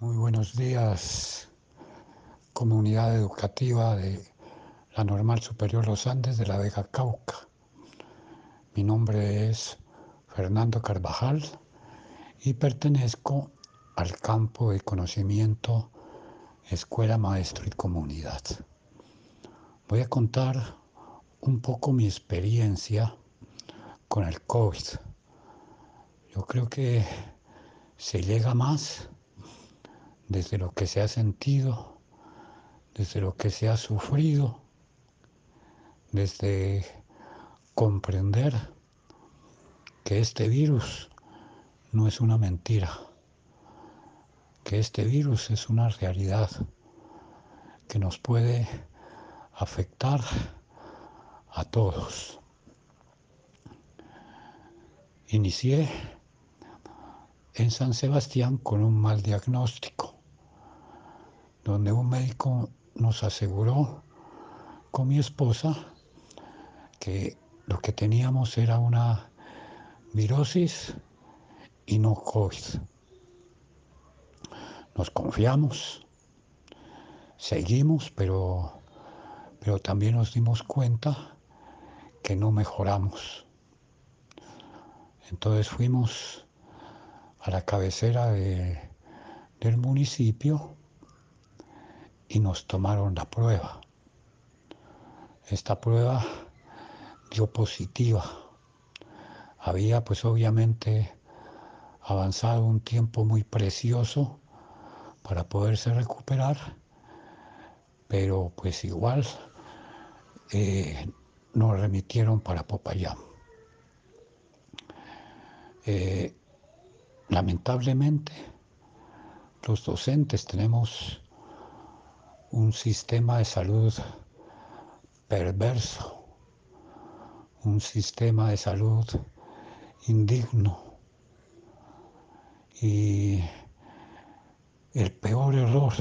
Muy buenos días, comunidad educativa de la Normal Superior Los Andes de la Vega Cauca. Mi nombre es Fernando Carvajal y pertenezco al campo de conocimiento Escuela Maestro y Comunidad. Voy a contar un poco mi experiencia con el COVID. Yo creo que se llega más desde lo que se ha sentido, desde lo que se ha sufrido, desde comprender que este virus no es una mentira, que este virus es una realidad que nos puede afectar a todos. Inicié en San Sebastián con un mal diagnóstico donde un médico nos aseguró con mi esposa que lo que teníamos era una virosis y no COVID. Nos confiamos, seguimos, pero, pero también nos dimos cuenta que no mejoramos. Entonces fuimos a la cabecera de, del municipio y nos tomaron la prueba. Esta prueba dio positiva. Había pues obviamente avanzado un tiempo muy precioso para poderse recuperar, pero pues igual eh, nos remitieron para Popayán. Eh, lamentablemente, los docentes tenemos un sistema de salud perverso, un sistema de salud indigno. Y el peor error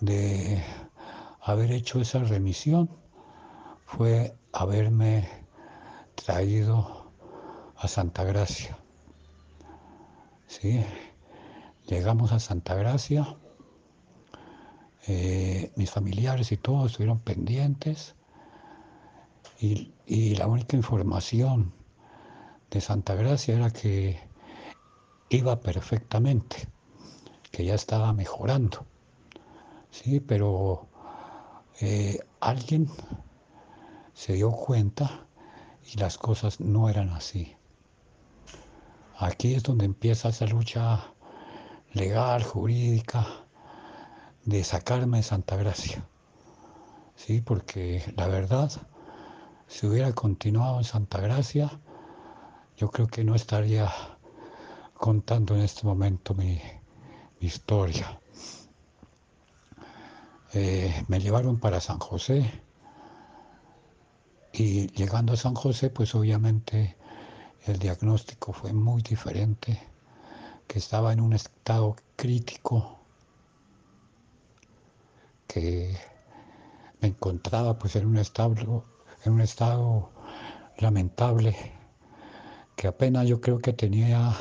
de haber hecho esa remisión fue haberme traído a Santa Gracia. ¿Sí? Llegamos a Santa Gracia eh, mis familiares y todos estuvieron pendientes y, y, la única información de Santa Gracia era que iba perfectamente, que ya estaba mejorando. Sí, pero eh, alguien se dio cuenta y las cosas no eran así. Aquí es donde empieza esa lucha legal, jurídica, de sacarme de Santa Gracia. Sí, porque la verdad, si hubiera continuado en Santa Gracia, yo creo que no estaría contando en este momento mi, historia. Eh, me llevaron para San José y llegando a San José, pues obviamente el diagnóstico fue muy diferente, que estaba en un estado crítico que me encontraba pues en un en un estado lamentable, que apenas yo creo que tenía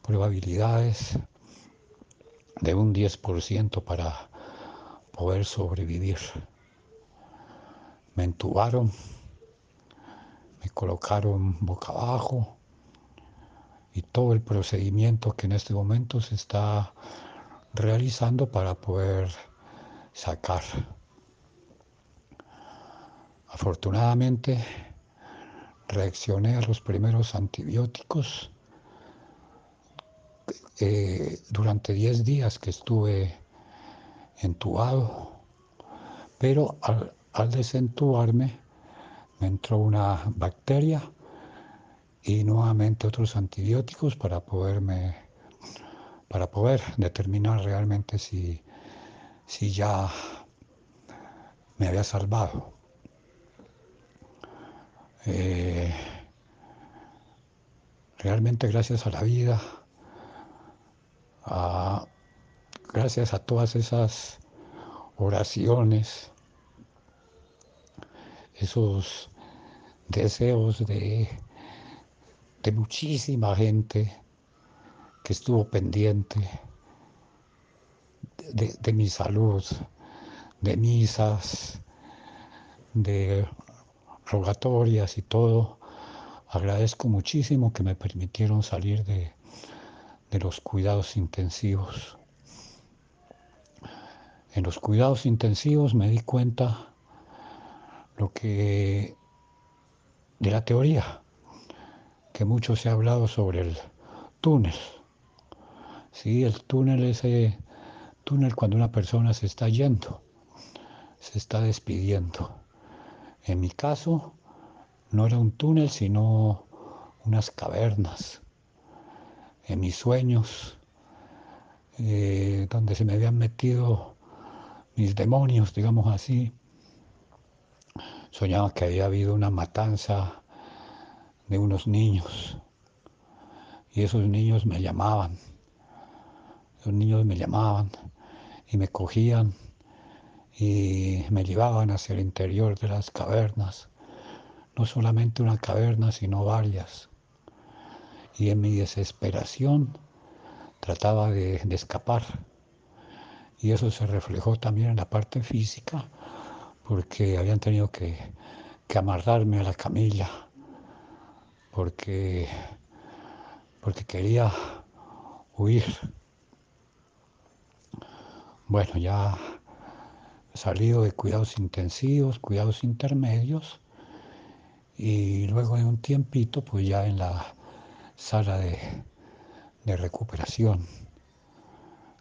probabilidades de un 10% para poder sobrevivir. Me entubaron, me colocaron boca abajo y todo el procedimiento que en este momento se está realizando para poder sacar. Afortunadamente reaccioné a los primeros antibióticos eh, durante 10 días que estuve entubado, pero al, al desentubarme me entró una bacteria y nuevamente otros antibióticos para poderme para poder determinar realmente si si ya me había salvado. Eh, realmente gracias a la vida, gracias a todas esas oraciones, esos deseos de, de muchísima gente que estuvo pendiente de, mi salud, de misas, de rogatorias y todo, agradezco muchísimo que me permitieron salir de, de los cuidados intensivos. En los cuidados intensivos me di cuenta lo que de la teoría, que mucho se ha hablado sobre el túnel. Sí, el túnel, ese túnel cuando una persona se está yendo, se está despidiendo. En mi caso, no era un túnel, sino unas cavernas. En mis sueños, eh, donde se me habían metido mis demonios, digamos así, soñaba que había habido una matanza de unos niños y esos niños me llamaban, los niños me llamaban y me cogían y me llevaban hacia el interior de las cavernas, no solamente una caverna, sino varias. Y en mi desesperación trataba de, escapar y eso se reflejó también en la parte física, porque habían tenido que, amarrarme a la camilla, porque, porque quería huir. Bueno, ya salido de cuidados intensivos, cuidados intermedios, y luego de un tiempito, pues ya en la sala de, de recuperación,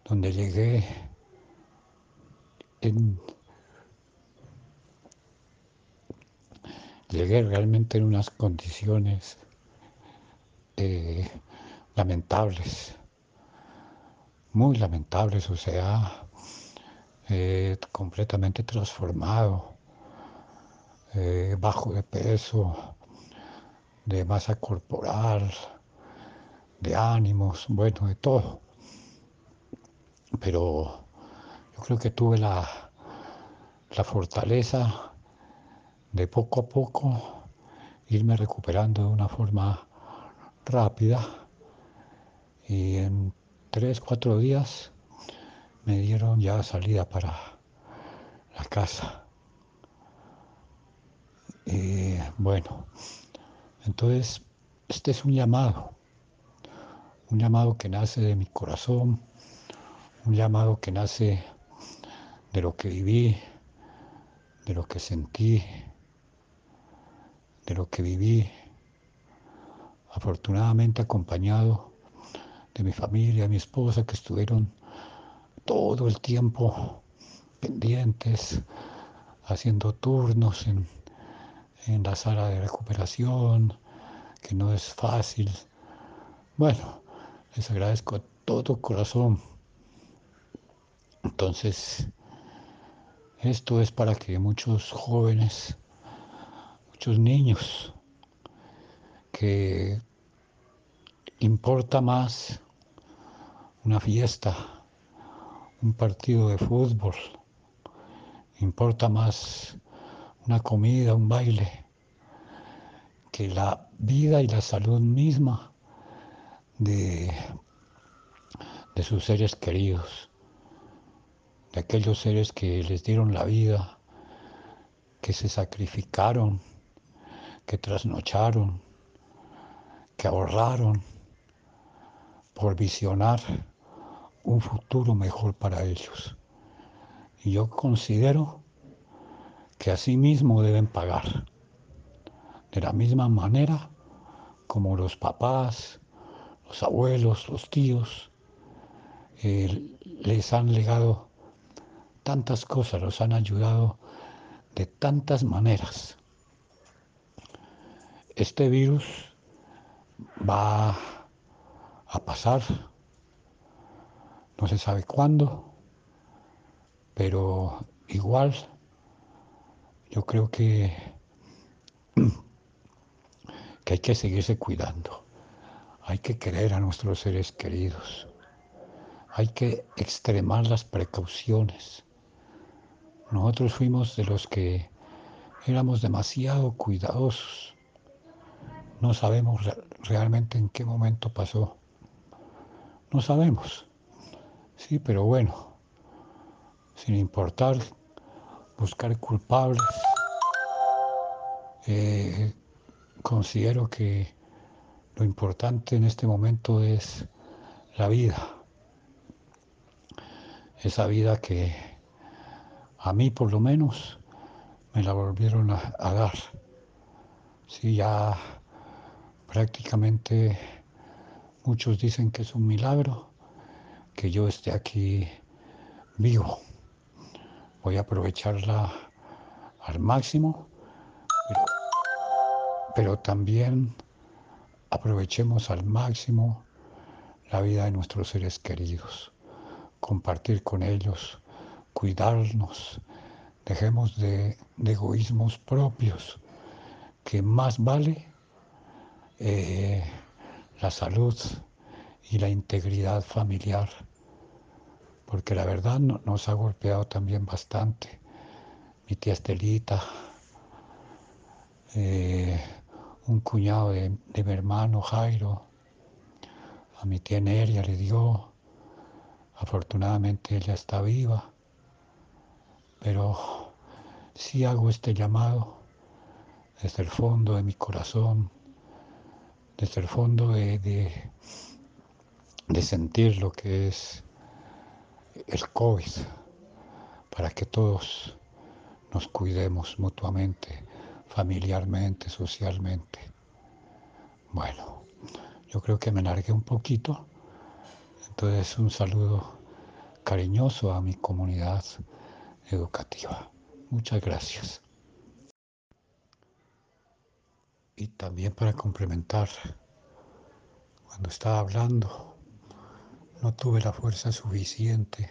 donde llegué llegué realmente en unas condiciones eh, lamentables, muy lamentables, o sea, eh, completamente transformado, eh, bajo de peso, de masa corporal, de ánimos, bueno, de todo. Pero yo creo que tuve la, la fortaleza de poco a poco irme recuperando de una forma rápida y en tres, cuatro días me dieron ya salida para la casa. Y bueno, entonces este es un llamado, un llamado que nace de mi corazón, un llamado que nace de lo que viví, de lo que sentí, de lo que viví, afortunadamente acompañado de mi familia, mi esposa, que estuvieron todo el tiempo pendientes, haciendo turnos en, en la sala de recuperación, que no es fácil. Bueno, les agradezco a todo corazón. Entonces, esto es para que muchos jóvenes, muchos niños, que importa más una fiesta, un partido de fútbol, importa más una comida, un baile, que la vida y la salud misma de, de sus seres queridos de aquellos seres que les dieron la vida, que se sacrificaron, que trasnocharon, que ahorraron por visionar un futuro mejor para ellos. Y yo considero que así mismo deben pagar, de la misma manera como los papás, los abuelos, los tíos, eh, les han legado tantas cosas, nos han ayudado de tantas maneras. Este virus va a pasar, no se sabe cuándo, pero igual yo creo que, que hay que seguirse cuidando, hay que querer a nuestros seres queridos, hay que extremar las precauciones nosotros fuimos de los que éramos demasiado cuidadosos. No sabemos realmente en qué momento pasó. No sabemos. Sí, pero bueno, sin importar buscar culpables. Eh, considero que lo importante en este momento es la vida. Esa vida que a mí por lo menos me la volvieron a, dar. Sí, ya prácticamente muchos dicen que es un milagro que yo esté aquí vivo. Voy a aprovecharla al máximo, pero, también aprovechemos al máximo la vida de nuestros seres queridos, compartir con ellos, cuidarnos, dejemos de, egoísmos propios, que más vale eh, la salud y la integridad familiar, porque la verdad nos ha golpeado también bastante. Mi tía Estelita, eh, un cuñado de, mi hermano Jairo, a mi tía Neria le dio, afortunadamente ella está viva, pero sí hago este llamado desde el fondo de mi corazón, desde el fondo de, de, sentir lo que es el COVID, para que todos nos cuidemos mutuamente familiarmente, socialmente. Bueno, yo creo que me largué un poquito. Entonces un saludo cariñoso a mi comunidad educativa. Muchas gracias. Y también para complementar, cuando estaba hablando, no tuve la fuerza suficiente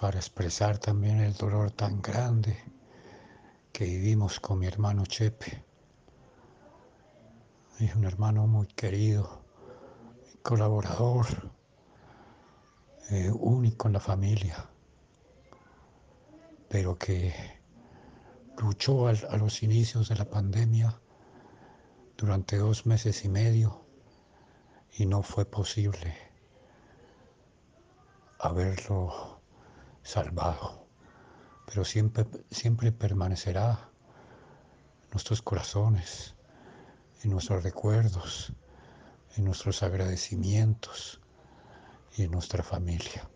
para expresar también el dolor tan grande que vivimos con mi hermano Chepe. Es un hermano muy querido, colaborador, eh, único en la familia, pero que luchó a los inicios de la pandemia durante dos meses y medio y no fue posible haberlo salvado pero siempre, siempre permanecerá en nuestros corazones, en nuestros recuerdos, en nuestros agradecimientos y en nuestra familia.